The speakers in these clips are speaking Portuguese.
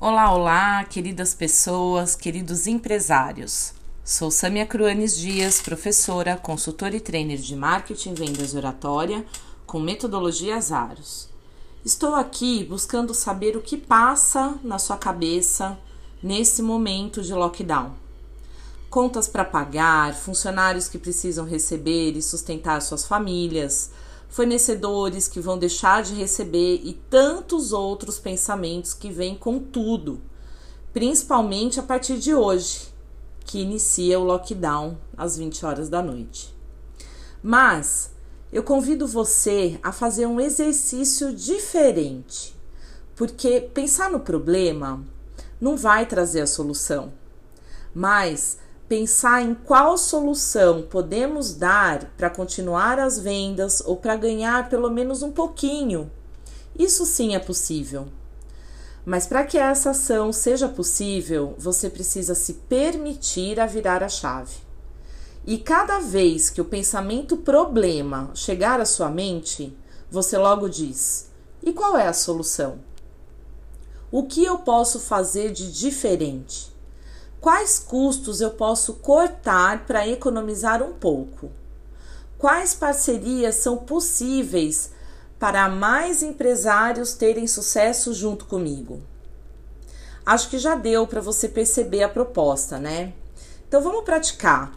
Olá, olá, queridas pessoas, queridos empresários. Sou Samia Cruanes Dias, professora, consultora e trainer de marketing, vendas e oratória com metodologia Aros. Estou aqui buscando saber o que passa na sua cabeça nesse momento de lockdown. Contas para pagar, funcionários que precisam receber e sustentar suas famílias, fornecedores que vão deixar de receber e tantos outros pensamentos que vêm com tudo, principalmente a partir de hoje, que inicia o lockdown às 20 horas da noite. Mas eu convido você a fazer um exercício diferente, porque pensar no problema não vai trazer a solução, mas pensar em qual solução podemos dar para continuar as vendas ou para ganhar pelo menos um pouquinho. Isso sim é possível. Mas para que essa ação seja possível, você precisa se permitir a virar a chave. E cada vez que o pensamento problema chegar à sua mente, você logo diz: e qual é a solução? O que eu posso fazer de diferente? Quais custos eu posso cortar para economizar um pouco? Quais parcerias são possíveis para mais empresários terem sucesso junto comigo? Acho que já deu para você perceber a proposta, né? Então vamos praticar.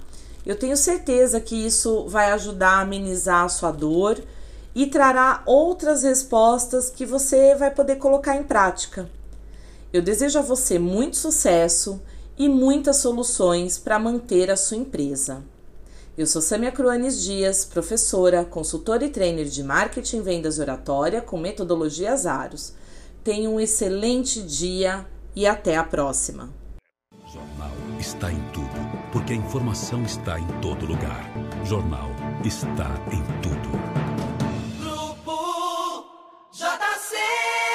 Eu tenho certeza que isso vai ajudar a amenizar a sua dor e trará outras respostas que você vai poder colocar em prática. Eu desejo a você muito sucesso e muitas soluções para manter a sua empresa. Eu sou Samia Cruanes Dias, professora, consultora e trainer de marketing, vendas e oratória com metodologia Aros. Tenha um excelente dia e até a próxima. Jornal está em tudo, porque a informação está em todo lugar. Jornal está em tudo.